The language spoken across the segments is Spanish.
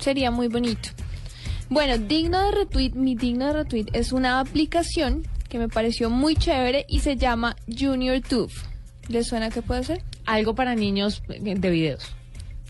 Sería muy bonito. Bueno, digno de retweet, mi digno de retweet es una aplicación que me pareció muy chévere y se llama Junior Tube. ¿Les suena qué puede ser? Algo para niños de videos.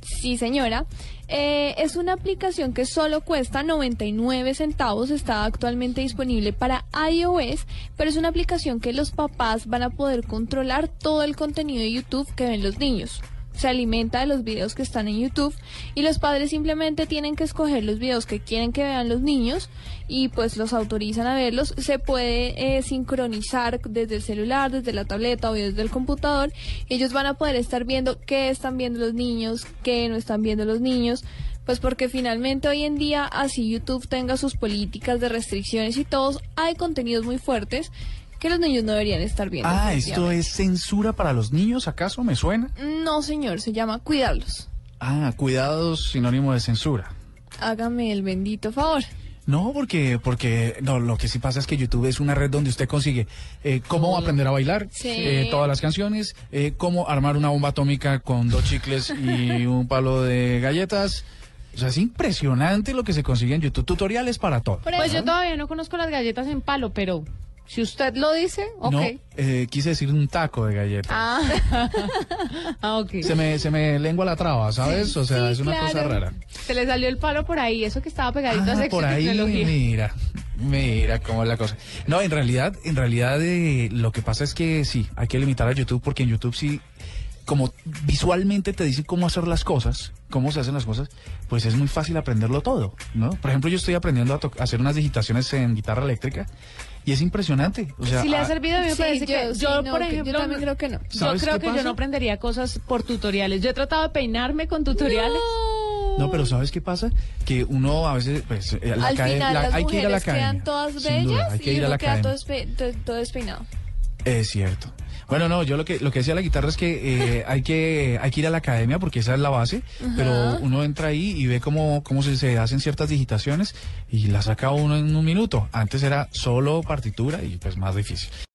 Sí, señora. Eh, es una aplicación que solo cuesta 99 centavos. Está actualmente disponible para iOS, pero es una aplicación que los papás van a poder controlar todo el contenido de YouTube que ven los niños. Se alimenta de los videos que están en YouTube y los padres simplemente tienen que escoger los videos que quieren que vean los niños y pues los autorizan a verlos. Se puede eh, sincronizar desde el celular, desde la tableta o desde el computador. Ellos van a poder estar viendo qué están viendo los niños, qué no están viendo los niños. Pues porque finalmente hoy en día, así YouTube tenga sus políticas de restricciones y todos, hay contenidos muy fuertes que los niños no deberían estar viendo. Ah, ¿esto es censura para los niños, acaso? ¿Me suena? No, señor, se llama cuidarlos. Ah, cuidados sinónimo de censura. Hágame el bendito favor. No, porque, porque no, lo que sí pasa es que YouTube es una red donde usted consigue eh, cómo aprender a bailar, Sí. eh, todas las canciones, eh, cómo armar una bomba atómica con dos chicles y un palo de galletas. O sea, es impresionante lo que se consigue en YouTube. Tutoriales para todo. Pues yo todavía no conozco las galletas en palo, pero si usted lo dice, ok. No, eh, quise decir un taco de galletas. Ah, ah, ok. Se me, se me lengua la traba, ¿sabes? o sea, sí, es una cosa rara. Se le salió el palo por ahí, eso que estaba pegadito a Ah, sexo por ahí, tecnología. mira, mira cómo es la cosa. No, en realidad, en realidad eh, lo que pasa es que sí, hay que limitar a YouTube porque en YouTube sí, como visualmente te dicen cómo hacer las cosas, cómo se hacen las cosas, pues es muy fácil aprenderlo todo, ¿no? Por ejemplo, yo estoy aprendiendo a, a hacer unas digitaciones en guitarra eléctrica y es impresionante. O sea, Si le ha ah, servido, a mí me Sí, parece que sí, yo, no, por ejemplo, yo también creo que no. Yo ¿Sabes creo que yo pasa? no aprendería cosas por tutoriales. Yo he tratado de peinarme con tutoriales. No, pero ¿sabes qué pasa? Que uno a veces, pues, eh, la Al academia- final la- las hay que ir a la mujeres quedan academia. todas bellas hay que y ir a uno la queda academia. todo, despe- todo despeinado. Es cierto. Bueno, no, yo lo que lo que decía la guitarra es que eh, hay que hay que ir a la academia porque esa es la base, pero uno entra ahí y ve cómo cómo se, se hacen ciertas digitaciones y la saca uno en un minuto. Antes era solo partitura y pues más difícil.